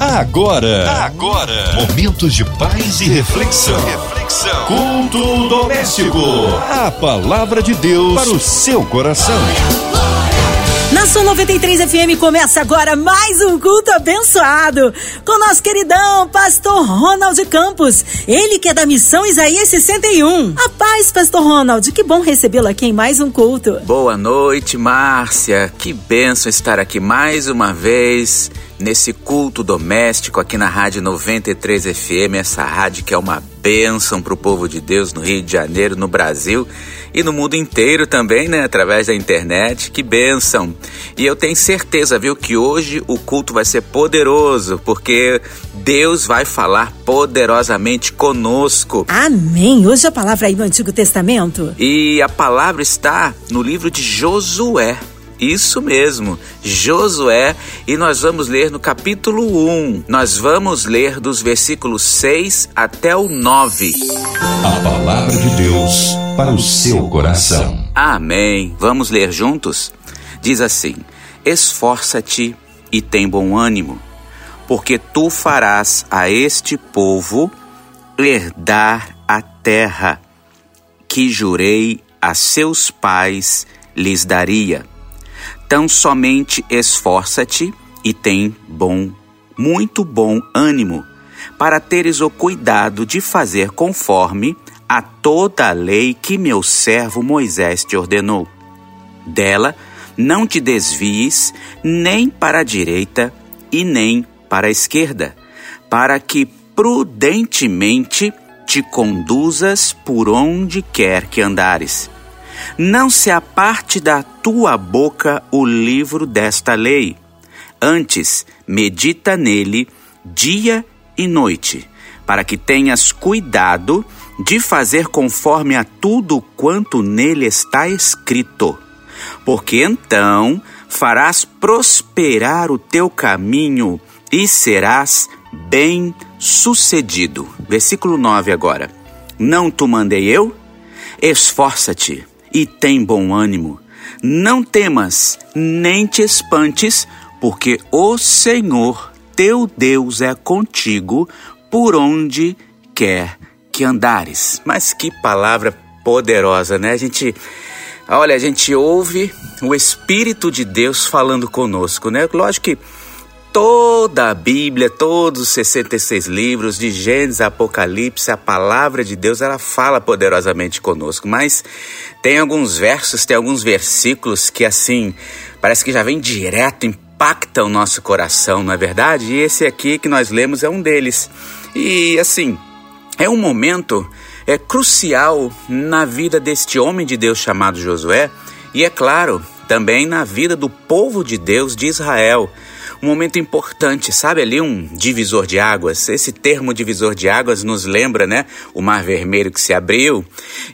Agora, agora, momentos de paz e reflexão. reflexão. Culto doméstico. A palavra de Deus para o seu coração. Na sua 93 FM começa agora mais um culto abençoado com nosso queridão pastor Ronald Campos, ele que é da missão Isaías 61. A paz, pastor Ronald, que bom recebê-lo aqui em mais um culto. Boa noite, Márcia. Que benção estar aqui mais uma vez nesse culto doméstico aqui na Rádio 93 FM, essa rádio que é uma bênção para o povo de Deus no Rio de Janeiro, no Brasil e no mundo inteiro também, né? Através da internet. Que bênção! E eu tenho certeza, viu, que hoje o culto vai ser poderoso, porque Deus vai falar poderosamente conosco. Amém! Hoje a palavra aí no Antigo Testamento. E a palavra está no livro de Josué. Isso mesmo, Josué, e nós vamos ler no capítulo 1. Nós vamos ler dos versículos 6 até o 9. A palavra de Deus para o seu coração. Amém. Vamos ler juntos? Diz assim: Esforça-te e tem bom ânimo, porque tu farás a este povo herdar a terra que jurei a seus pais lhes daria Tão somente esforça-te e tem bom, muito bom ânimo, para teres o cuidado de fazer conforme a toda a lei que meu servo Moisés te ordenou. Dela não te desvies nem para a direita e nem para a esquerda, para que prudentemente te conduzas por onde quer que andares não se aparte da tua boca o livro desta lei. Antes, medita nele dia e noite, para que tenhas cuidado de fazer conforme a tudo quanto nele está escrito. Porque então farás prosperar o teu caminho e serás bem sucedido. Versículo 9 agora. Não te mandei eu? Esforça-te e tem bom ânimo. Não temas, nem te espantes, porque o Senhor teu Deus é contigo por onde quer que andares. Mas que palavra poderosa, né? A gente, olha, a gente ouve o Espírito de Deus falando conosco, né? Lógico que toda a Bíblia, todos os 66 livros, de Gênesis a Apocalipse, a palavra de Deus, ela fala poderosamente conosco. Mas tem alguns versos, tem alguns versículos que assim, parece que já vem direto, impacta o nosso coração, não é verdade? E esse aqui que nós lemos é um deles. E assim, é um momento é crucial na vida deste homem de Deus chamado Josué, e é claro, também na vida do povo de Deus de Israel um momento importante, sabe ali um divisor de águas. Esse termo divisor de águas nos lembra, né, o Mar Vermelho que se abriu.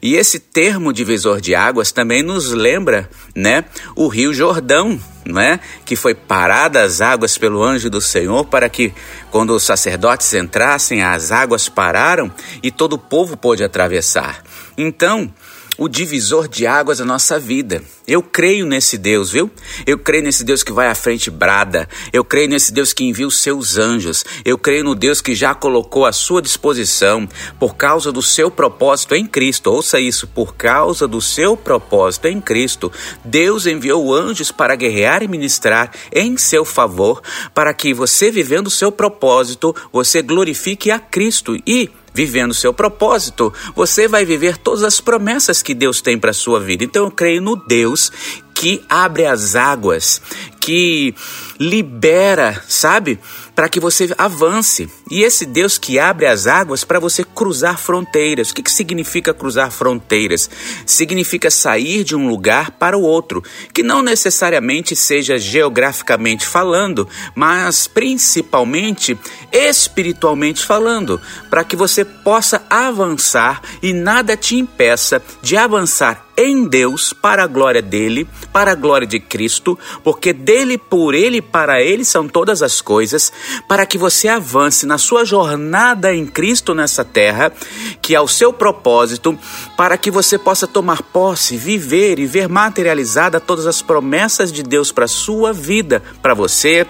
E esse termo divisor de águas também nos lembra, né, o Rio Jordão, né, que foi parada as águas pelo anjo do Senhor para que quando os sacerdotes entrassem, as águas pararam e todo o povo pôde atravessar. Então, o divisor de águas da nossa vida. Eu creio nesse Deus, viu? Eu creio nesse Deus que vai à frente brada. Eu creio nesse Deus que envia os seus anjos. Eu creio no Deus que já colocou à sua disposição por causa do seu propósito em Cristo. Ouça isso, por causa do seu propósito em Cristo. Deus enviou anjos para guerrear e ministrar em seu favor, para que você vivendo o seu propósito, você glorifique a Cristo e vivendo seu propósito, você vai viver todas as promessas que Deus tem para sua vida. Então eu creio no Deus que abre as águas, que libera, sabe? Para que você avance. E esse Deus que abre as águas para você cruzar fronteiras. O que, que significa cruzar fronteiras? Significa sair de um lugar para o outro, que não necessariamente seja geograficamente falando, mas principalmente espiritualmente falando, para que você possa avançar e nada te impeça de avançar em Deus para a glória dele, para a glória de Cristo, porque dele, por ele, para ele são todas as coisas, para que você avance na sua jornada em Cristo nessa terra, que é o seu propósito, para que você possa tomar posse, viver e ver materializada todas as promessas de Deus para a sua vida, para você,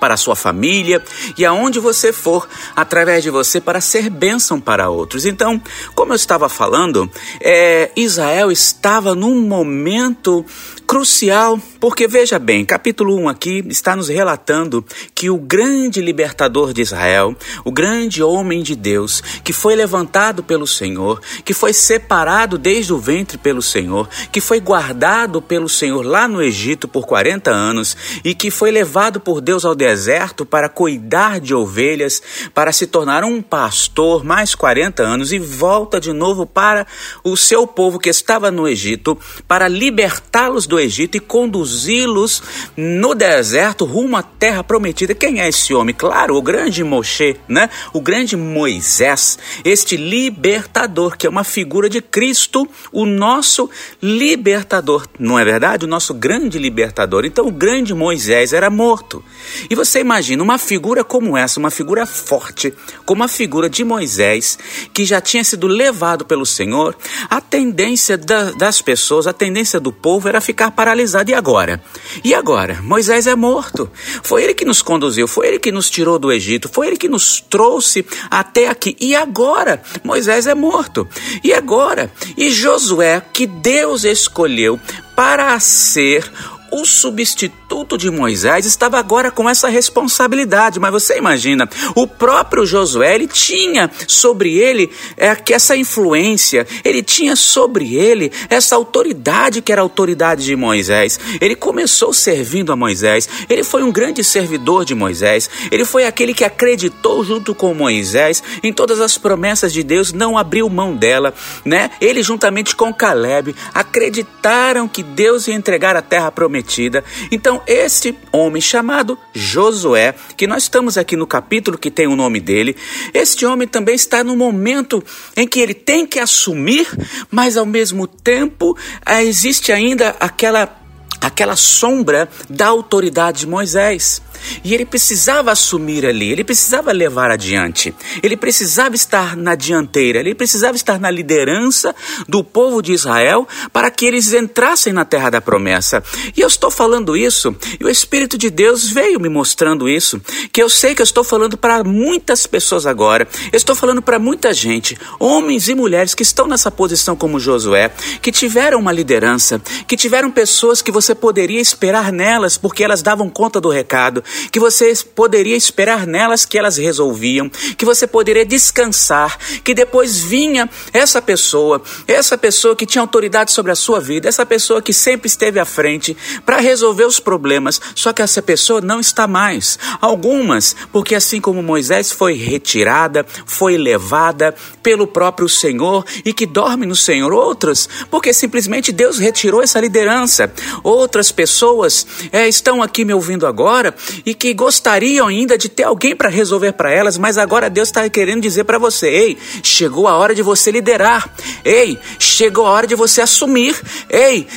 para a sua família e aonde você for, através de você, para ser bênção para outros. Então, como eu estava falando, é, Israel estava num momento crucial, porque veja bem, capítulo 1 aqui está nos relatando que o grande libertador de Israel, o grande homem de Deus, que foi levantado pelo Senhor, que foi separado desde o ventre pelo Senhor, que foi guardado pelo Senhor lá no Egito por 40 anos e que foi levado por Deus ao deserto para cuidar de ovelhas, para se tornar um pastor mais 40 anos e volta de novo para o seu povo que estava no Egito para libertá-los do do Egito e conduzi-los no deserto rumo à terra prometida. Quem é esse homem? Claro, o grande Moshe, né? O grande Moisés, este libertador, que é uma figura de Cristo, o nosso libertador, não é verdade? O nosso grande libertador. Então, o grande Moisés era morto. E você imagina uma figura como essa, uma figura forte, como a figura de Moisés, que já tinha sido levado pelo Senhor, a tendência da, das pessoas, a tendência do povo era ficar ficar paralisado. E agora? E agora? Moisés é morto. Foi ele que nos conduziu, foi ele que nos tirou do Egito, foi ele que nos trouxe até aqui. E agora? Moisés é morto. E agora? E Josué, que Deus escolheu para ser o substituto de Moisés estava agora com essa responsabilidade, mas você imagina, o próprio Josué ele tinha sobre ele é, essa influência, ele tinha sobre ele essa autoridade que era a autoridade de Moisés. Ele começou servindo a Moisés, ele foi um grande servidor de Moisés, ele foi aquele que acreditou junto com Moisés em todas as promessas de Deus, não abriu mão dela, né? Ele juntamente com Caleb acreditaram que Deus ia entregar a terra prometida prometida. Então, este homem chamado Josué, que nós estamos aqui no capítulo que tem o nome dele, este homem também está no momento em que ele tem que assumir, mas ao mesmo tempo eh, existe ainda aquela aquela sombra da autoridade de Moisés. E ele precisava assumir ali, ele precisava levar adiante, ele precisava estar na dianteira, ele precisava estar na liderança do povo de Israel para que eles entrassem na terra da promessa. E eu estou falando isso, e o Espírito de Deus veio me mostrando isso, que eu sei que eu estou falando para muitas pessoas agora, eu estou falando para muita gente, homens e mulheres que estão nessa posição como Josué, que tiveram uma liderança, que tiveram pessoas que você poderia esperar nelas porque elas davam conta do recado, que você poderia esperar nelas que elas resolviam, que você poderia descansar, que depois vinha essa pessoa, essa pessoa que tinha autoridade sobre a sua vida, essa pessoa que sempre esteve à frente para resolver os problemas, só que essa pessoa não está mais. Algumas, porque assim como Moisés foi retirada, foi levada pelo próprio Senhor e que dorme no Senhor, outras, porque simplesmente Deus retirou essa liderança. Outras pessoas é, estão aqui me ouvindo agora e que gostariam ainda de ter alguém para resolver para elas, mas agora Deus está querendo dizer para você: ei, chegou a hora de você liderar, ei, chegou a hora de você assumir, ei,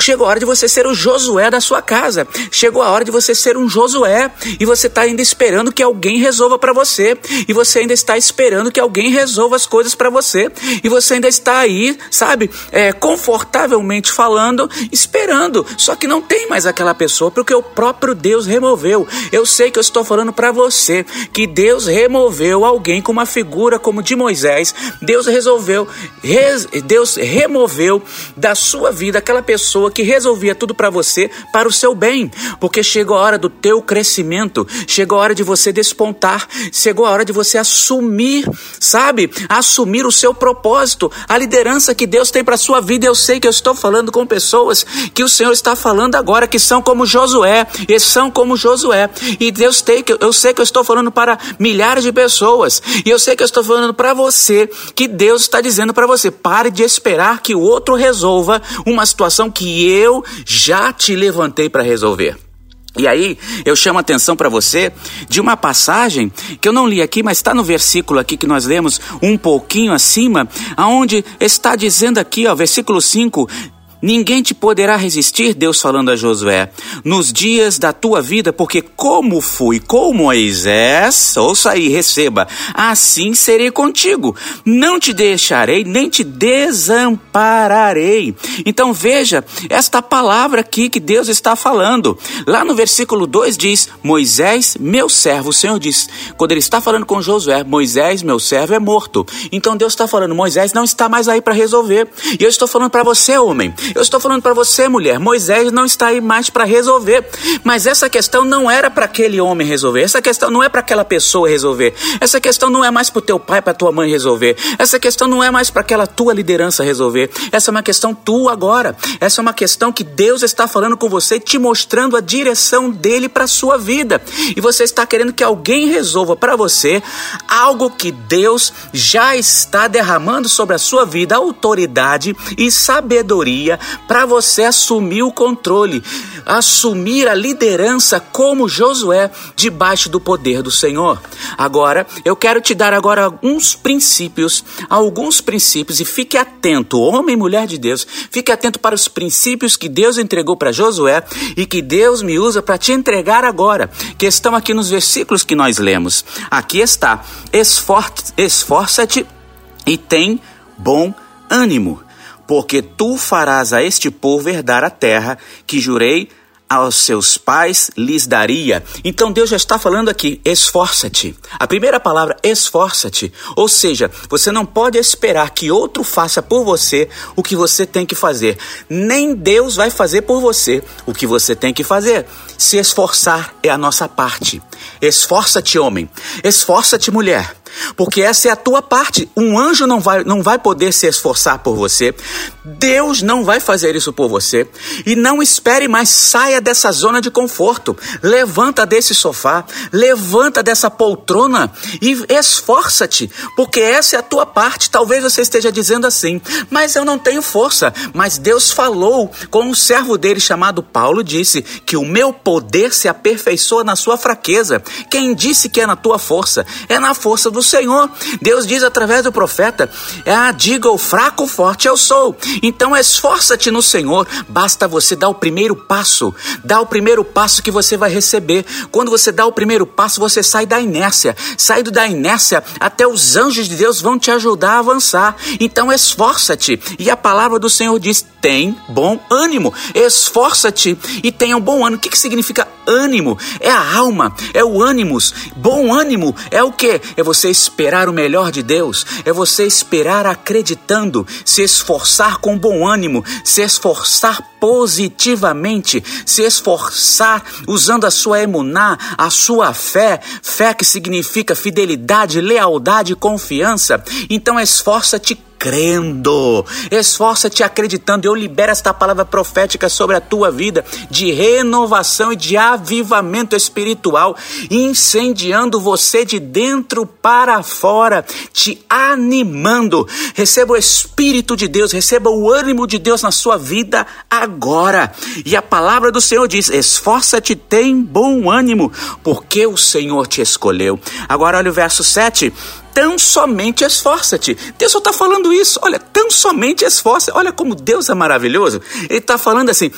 chegou a hora de você ser o Josué da sua casa, chegou a hora de você ser um Josué e você está ainda esperando que alguém resolva para você, e você ainda está esperando que alguém resolva as coisas para você, e você ainda está aí, sabe, é, confortavelmente falando, esperando, só que não tem mais aquela pessoa porque o próprio Deus removeu. Eu sei que eu estou falando para você que Deus removeu alguém com uma figura como de Moisés. Deus resolveu, res, Deus removeu da sua vida aquela pessoa que resolvia tudo para você para o seu bem, porque chegou a hora do teu crescimento, chegou a hora de você despontar, chegou a hora de você assumir, sabe? Assumir o seu propósito, a liderança que Deus tem para sua vida. Eu sei que eu estou falando com pessoas que o Senhor está falando agora que são como Josué, e são como Josué. E Deus tem que eu sei que eu estou falando para milhares de pessoas. E eu sei que eu estou falando para você que Deus está dizendo para você: pare de esperar que o outro resolva uma situação que eu já te levantei para resolver. E aí, eu chamo a atenção para você de uma passagem que eu não li aqui, mas está no versículo aqui que nós lemos um pouquinho acima, aonde está dizendo aqui, ó, versículo 5, Ninguém te poderá resistir, Deus falando a Josué, nos dias da tua vida, porque como fui com Moisés, ouça aí, receba, assim serei contigo. Não te deixarei, nem te desampararei. Então veja esta palavra aqui que Deus está falando. Lá no versículo 2 diz: Moisés, meu servo, o Senhor diz, quando ele está falando com Josué, Moisés, meu servo, é morto. Então Deus está falando, Moisés não está mais aí para resolver. E eu estou falando para você, homem. Eu estou falando para você, mulher. Moisés não está aí mais para resolver. Mas essa questão não era para aquele homem resolver. Essa questão não é para aquela pessoa resolver. Essa questão não é mais para o teu pai, para tua mãe resolver. Essa questão não é mais para aquela tua liderança resolver. Essa é uma questão tua agora. Essa é uma questão que Deus está falando com você, te mostrando a direção dele para sua vida. E você está querendo que alguém resolva para você algo que Deus já está derramando sobre a sua vida, autoridade e sabedoria para você assumir o controle, assumir a liderança como Josué debaixo do poder do Senhor. Agora, eu quero te dar agora alguns princípios, alguns princípios e fique atento, homem e mulher de Deus, fique atento para os princípios que Deus entregou para Josué e que Deus me usa para te entregar agora, que estão aqui nos versículos que nós lemos. Aqui está: esforça-te e tem bom ânimo porque tu farás a este povo herdar a terra que jurei aos seus pais lhes daria. Então Deus já está falando aqui, esforça-te. A primeira palavra, esforça-te. Ou seja, você não pode esperar que outro faça por você o que você tem que fazer. Nem Deus vai fazer por você o que você tem que fazer. Se esforçar é a nossa parte. Esforça-te, homem. Esforça-te, mulher porque essa é a tua parte. Um anjo não vai, não vai poder se esforçar por você, Deus não vai fazer isso por você. E não espere mais, saia dessa zona de conforto, levanta desse sofá, levanta dessa poltrona e esforça-te, porque essa é a tua parte. Talvez você esteja dizendo assim, mas eu não tenho força. Mas Deus falou com um servo dele chamado Paulo, disse que o meu poder se aperfeiçoa na sua fraqueza. Quem disse que é na tua força? É na força do Senhor. Deus diz através do profeta: Ah, diga o fraco, forte eu sou. Então esforça-te no Senhor. Basta você dar o primeiro passo. Dá o primeiro passo que você vai receber. Quando você dá o primeiro passo, você sai da inércia. Sai da inércia, até os anjos de Deus vão te ajudar a avançar. Então esforça-te. E a palavra do Senhor diz: tem bom ânimo. Esforça-te e tenha um bom ânimo. O que, que significa ânimo? É a alma, é o ânimos. Bom ânimo é o que? É você esperar o melhor de Deus, é você esperar acreditando, se esforçar com bom ânimo, se esforçar positivamente, se esforçar usando a sua emuná, a sua fé, fé que significa fidelidade, lealdade confiança. Então esforça-te crendo. Esforça-te acreditando. Eu libero esta palavra profética sobre a tua vida de renovação e de avivamento espiritual, incendiando você de dentro para fora, te animando. Receba o Espírito de Deus, receba o ânimo de Deus na sua vida agora. E a palavra do Senhor diz: esforça-te, tem bom ânimo, porque o Senhor te escolheu. Agora olha o verso 7 tão somente esforça-te. Deus só está falando isso. Olha, tão somente esforça. Olha como Deus é maravilhoso. Ele está falando assim.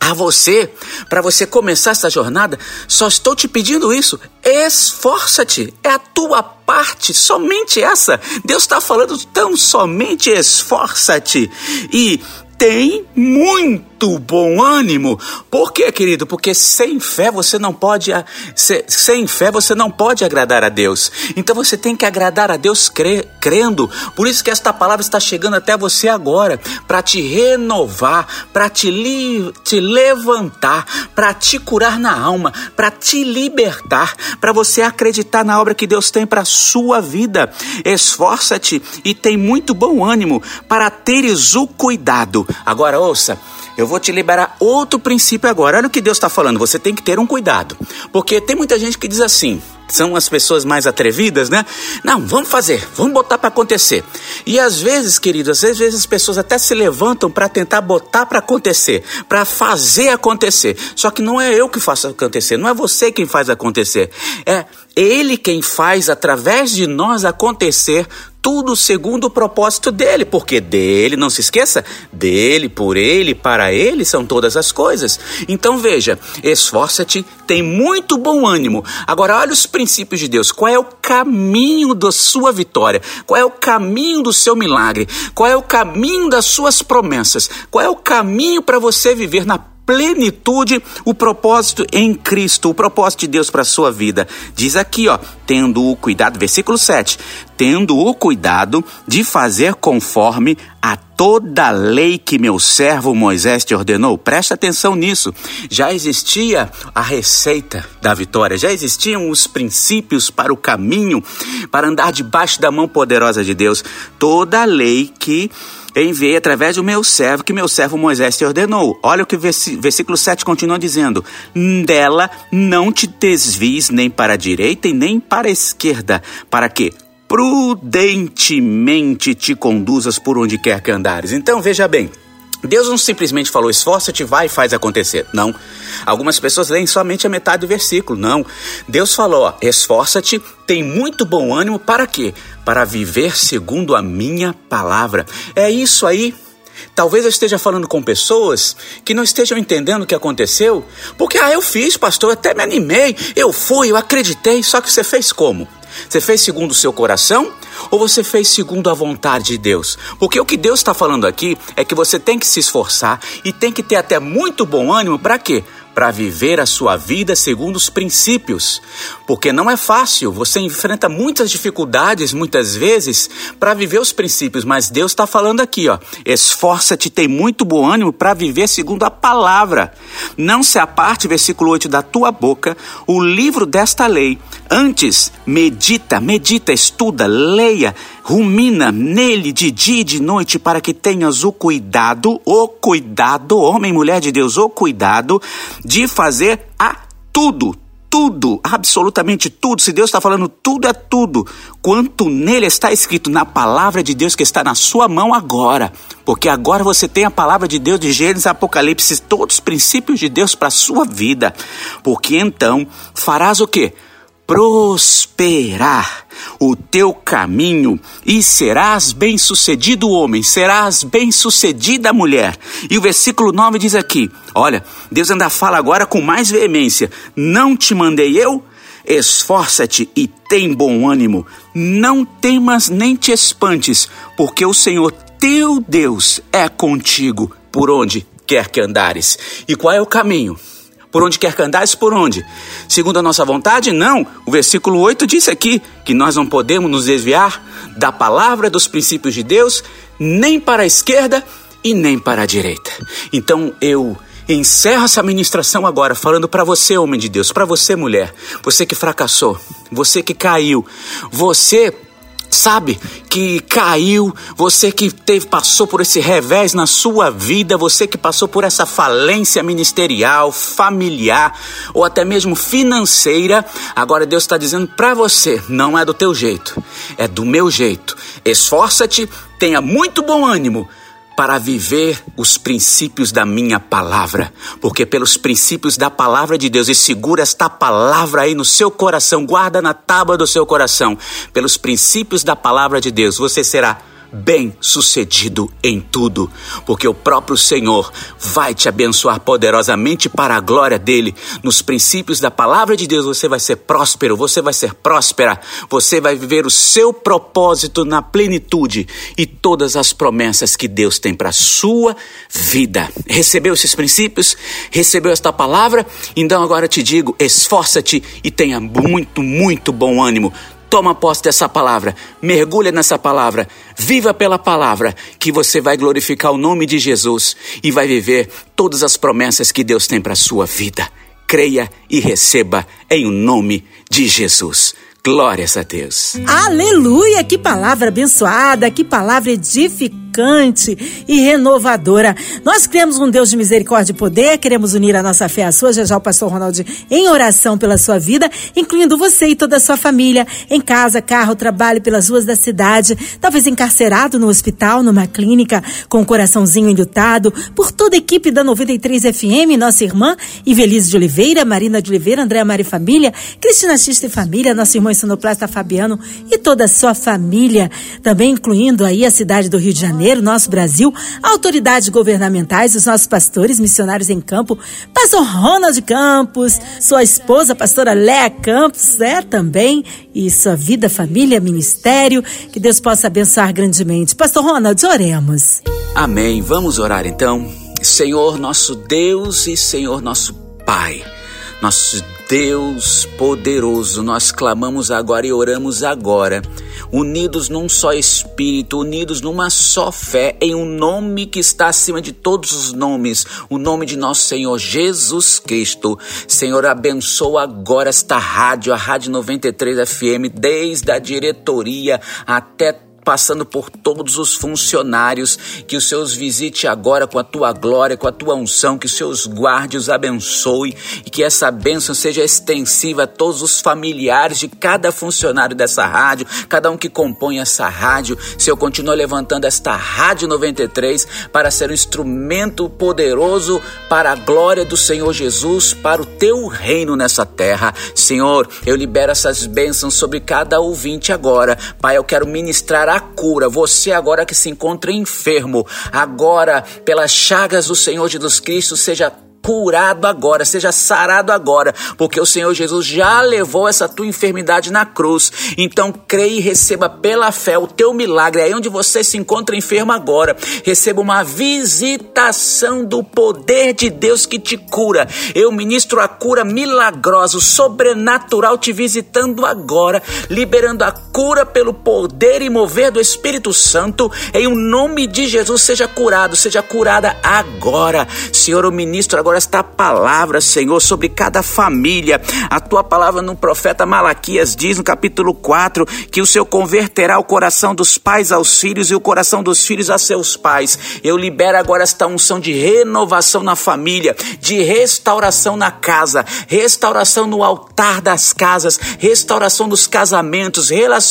A você, para você começar essa jornada, só estou te pedindo isso. Esforça-te, é a tua parte, somente essa. Deus está falando tão somente esforça-te. E tem muito bom ânimo. Por quê, querido? Porque sem fé você não pode sem fé você não pode agradar a Deus. Então você tem que agradar a Deus cre, crendo. Por isso que esta palavra está chegando até você agora para te renovar, para te, te levantar, para te curar na alma, para te libertar, para você acreditar na obra que Deus tem para sua vida. Esforça-te e tem muito bom ânimo para teres o cuidado Agora ouça, eu vou te liberar outro princípio agora. Olha o que Deus está falando. Você tem que ter um cuidado. Porque tem muita gente que diz assim: são as pessoas mais atrevidas, né? Não, vamos fazer, vamos botar para acontecer. E às vezes, queridos, às vezes as pessoas até se levantam para tentar botar para acontecer, para fazer acontecer. Só que não é eu que faço acontecer, não é você quem faz acontecer. É ele quem faz através de nós acontecer tudo segundo o propósito dele, porque dele, não se esqueça, dele, por ele, para ele são todas as coisas. Então veja, esforça-te, tem muito bom ânimo. Agora olha os princípios de Deus. Qual é o caminho da sua vitória? Qual é o caminho do seu milagre? Qual é o caminho das suas promessas? Qual é o caminho para você viver na plenitude o propósito em Cristo, o propósito de Deus para a sua vida. Diz aqui, ó, tendo o cuidado, versículo 7, tendo o cuidado de fazer conforme a toda a lei que meu servo Moisés te ordenou. Presta atenção nisso. Já existia a receita da vitória, já existiam os princípios para o caminho, para andar debaixo da mão poderosa de Deus. Toda a lei que enviei através do meu servo, que meu servo Moisés te ordenou. Olha o que o versículo 7 continua dizendo: Dela não te desvies nem para a direita e nem para a esquerda, para que prudentemente te conduzas por onde quer que andares. Então veja bem. Deus não simplesmente falou, esforça-te, vai e faz acontecer. Não. Algumas pessoas leem somente a metade do versículo. Não. Deus falou, esforça-te, tem muito bom ânimo para quê? Para viver segundo a minha palavra. É isso aí. Talvez eu esteja falando com pessoas que não estejam entendendo o que aconteceu, porque ah, eu fiz, pastor, eu até me animei, eu fui, eu acreditei, só que você fez como? Você fez segundo o seu coração ou você fez segundo a vontade de Deus? Porque o que Deus está falando aqui é que você tem que se esforçar e tem que ter até muito bom ânimo para quê? Para viver a sua vida segundo os princípios. Porque não é fácil, você enfrenta muitas dificuldades muitas vezes para viver os princípios, mas Deus está falando aqui, ó. Esforça-te, tem muito bom ânimo para viver segundo a palavra. Não se aparte, versículo 8, da tua boca o livro desta lei. Antes, medita, medita, estuda, leia, rumina nele de dia e de noite para que tenhas o cuidado, o cuidado, homem e mulher de Deus, o cuidado de fazer a tudo, tudo, absolutamente tudo. Se Deus está falando tudo é tudo, quanto nele está escrito na palavra de Deus que está na sua mão agora, porque agora você tem a palavra de Deus de Gênesis, Apocalipse, todos os princípios de Deus para a sua vida, porque então farás o que? Prosperar o teu caminho e serás bem-sucedido homem, serás bem-sucedida mulher. E o versículo 9 diz aqui: olha, Deus ainda fala agora com mais veemência: Não te mandei eu? Esforça-te e tem bom ânimo, não temas nem te espantes, porque o Senhor teu Deus é contigo por onde quer que andares. E qual é o caminho? Por onde quer que andares, por onde? Segundo a nossa vontade? Não. O versículo 8 diz aqui que nós não podemos nos desviar da palavra dos princípios de Deus, nem para a esquerda e nem para a direita. Então eu encerro essa ministração agora falando para você, homem de Deus, para você, mulher, você que fracassou, você que caiu, você sabe, que caiu, você que teve, passou por esse revés na sua vida, você que passou por essa falência ministerial, familiar ou até mesmo financeira, agora Deus está dizendo para você: não é do teu jeito, é do meu jeito. Esforça-te, tenha muito bom ânimo para viver os princípios da minha palavra, porque pelos princípios da palavra de Deus, e segura esta palavra aí no seu coração, guarda na tábua do seu coração, pelos princípios da palavra de Deus, você será bem-sucedido em tudo, porque o próprio Senhor vai te abençoar poderosamente para a glória dele. Nos princípios da palavra de Deus, você vai ser próspero, você vai ser próspera, você vai viver o seu propósito na plenitude e todas as promessas que Deus tem para a sua vida. Recebeu esses princípios? Recebeu esta palavra? Então agora te digo: esforça-te e tenha muito, muito bom ânimo Toma posse dessa palavra, mergulha nessa palavra, viva pela palavra, que você vai glorificar o nome de Jesus e vai viver todas as promessas que Deus tem para a sua vida. Creia e receba em o nome de Jesus. Glórias a Deus. Aleluia! Que palavra abençoada, que palavra edificante e renovadora. Nós cremos um Deus de misericórdia e poder, queremos unir a nossa fé à sua. Já já o pastor Ronaldo em oração pela sua vida, incluindo você e toda a sua família, em casa, carro, trabalho, pelas ruas da cidade, talvez encarcerado no hospital, numa clínica, com o coraçãozinho enlutado, por toda a equipe da 93 FM, nossa irmã Ivelise de Oliveira, Marina de Oliveira, Andréa Mari Família, Cristina Xista e Família, nossa irmã Ensinoplasta Fabiano e toda a sua família, também incluindo aí a cidade do Rio de Janeiro, nosso Brasil, autoridades governamentais, os nossos pastores, missionários em campo, pastor Ronald Campos, sua esposa, pastora Léa Campos, é também, e sua vida, família, ministério, que Deus possa abençoar grandemente. Pastor Ronald, oremos. Amém. Vamos orar então. Senhor nosso Deus e Senhor nosso Pai, nosso Deus poderoso, nós clamamos agora e oramos agora, unidos num só espírito, unidos numa só fé, em um nome que está acima de todos os nomes, o nome de nosso Senhor Jesus Cristo. Senhor, abençoa agora esta rádio, a Rádio 93 FM, desde a diretoria até passando por todos os funcionários, que os seus visite agora com a tua glória, com a tua unção, que os seus guarde, os abençoe e que essa bênção seja extensiva a todos os familiares de cada funcionário dessa rádio, cada um que compõe essa rádio. Senhor, continua levantando esta Rádio 93 para ser um instrumento poderoso para a glória do Senhor Jesus, para o teu reino nessa terra. Senhor, eu libero essas bênçãos sobre cada ouvinte agora. Pai, eu quero ministrar a cura. Você agora que se encontra enfermo, agora pelas chagas do Senhor Jesus Cristo, seja curado agora, seja sarado agora, porque o Senhor Jesus já levou essa tua enfermidade na cruz. Então creia e receba pela fé o teu milagre. Aí onde você se encontra enfermo agora, receba uma visitação do poder de Deus que te cura. Eu ministro a cura milagrosa, sobrenatural te visitando agora, liberando a cura pelo poder e mover do Espírito Santo. Em o nome de Jesus seja curado, seja curada agora. Senhor, eu ministro agora agora esta palavra, Senhor, sobre cada família. A tua palavra no profeta Malaquias diz no capítulo 4 que o Senhor converterá o coração dos pais aos filhos e o coração dos filhos a seus pais. Eu libero agora esta unção de renovação na família, de restauração na casa, restauração no altar das casas, restauração dos casamentos,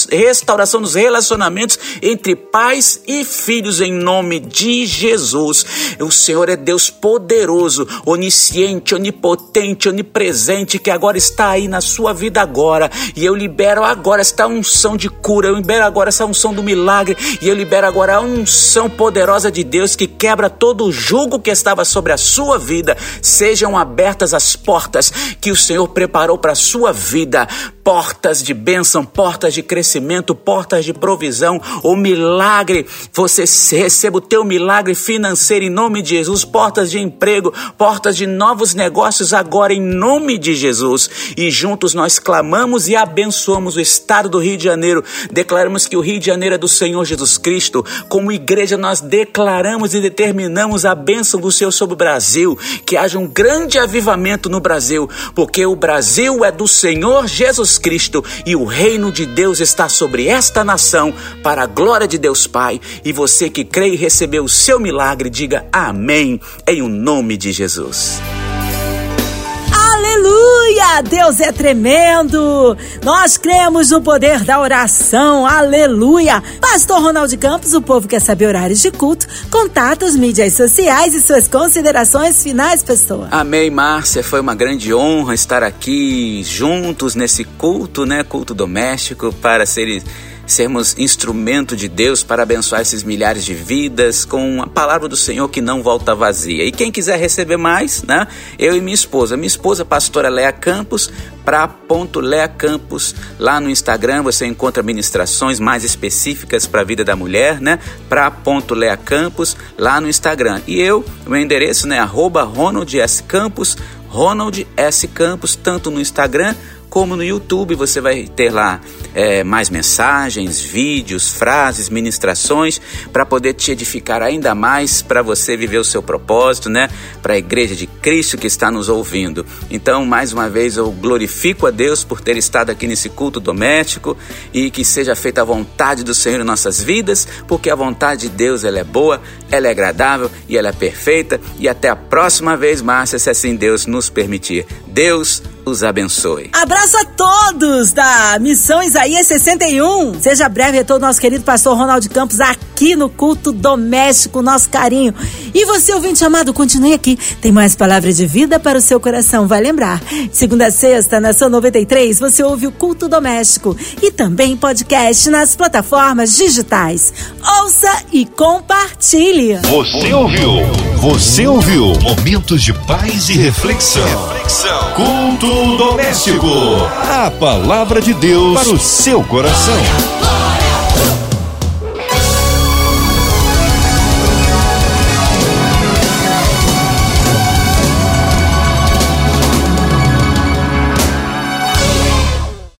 restauração dos relacionamentos entre pais e filhos em nome de Jesus. O Senhor é Deus poderoso, onisciente, onipotente, onipresente, que agora está aí na sua vida agora. E eu libero agora esta unção de cura, eu libero agora essa unção do milagre, e eu libero agora a unção poderosa de Deus que quebra todo o jugo que estava sobre a sua vida. Sejam abertas as portas que o Senhor preparou para a sua vida portas de bênção, portas de crescimento, portas de provisão, o milagre, você receba o teu milagre financeiro em nome de Jesus, portas de emprego, portas de novos negócios agora em nome de Jesus. E juntos nós clamamos e abençoamos o estado do Rio de Janeiro. Declaramos que o Rio de Janeiro é do Senhor Jesus Cristo. Como igreja nós declaramos e determinamos a bênção do Senhor sobre o Brasil, que haja um grande avivamento no Brasil, porque o Brasil é do Senhor Jesus Jesus Cristo e o reino de Deus está sobre esta nação para a glória de Deus Pai. E você que crê e recebeu o seu milagre, diga amém em o nome de Jesus. Aleluia! Deus é tremendo! Nós cremos no poder da oração. Aleluia! Pastor Ronaldo Campos, o povo quer saber horários de culto, contatos, mídias sociais e suas considerações finais, pastor. Amém, Márcia. Foi uma grande honra estar aqui juntos nesse culto, né? Culto doméstico para ser sermos instrumento de Deus para abençoar esses milhares de vidas com a palavra do Senhor que não volta vazia. E quem quiser receber mais, né? Eu e minha esposa. Minha esposa, pastora Lea Campos, para ponto Lea Campos. Lá no Instagram você encontra ministrações mais específicas para a vida da mulher, né? Para ponto Lea Campos, lá no Instagram. E eu, meu endereço, né? Arroba Ronald S. Campos, Ronald S. Campos, tanto no Instagram como no YouTube você vai ter lá é, mais mensagens, vídeos, frases, ministrações para poder te edificar ainda mais para você viver o seu propósito, né? Para a igreja de Cristo que está nos ouvindo. Então, mais uma vez, eu glorifico a Deus por ter estado aqui nesse culto doméstico e que seja feita a vontade do Senhor em nossas vidas, porque a vontade de Deus ela é boa, ela é agradável e ela é perfeita. E até a próxima vez, Márcia, se assim Deus nos permitir. Deus os abençoe. Abraço a todos da Missão Isaías 61. Seja breve retorno nosso querido pastor Ronaldo Campos aqui no culto doméstico, nosso carinho. E você, ouvinte amado, continue aqui. Tem mais palavra de vida para o seu coração, vai lembrar. Segunda a sexta, na São 93, você ouve o culto doméstico e também podcast nas plataformas digitais. Ouça e compartilhe. Você ouviu? Você ouviu? Momentos de paz e reflexão. reflexão. Culto doméstico. A palavra de Deus para o seu coração.